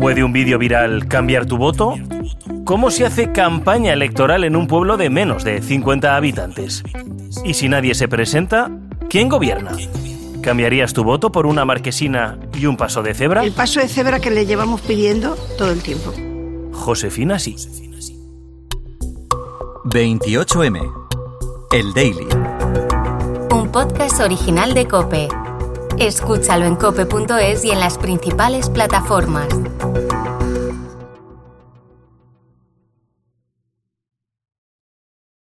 ¿Puede un vídeo viral cambiar tu voto? ¿Cómo se hace campaña electoral en un pueblo de menos de 50 habitantes? ¿Y si nadie se presenta, quién gobierna? ¿Cambiarías tu voto por una marquesina y un paso de cebra? El paso de cebra que le llevamos pidiendo todo el tiempo. Josefina sí. 28M. El Daily. Un podcast original de Cope. Escúchalo en cope.es y en las principales plataformas.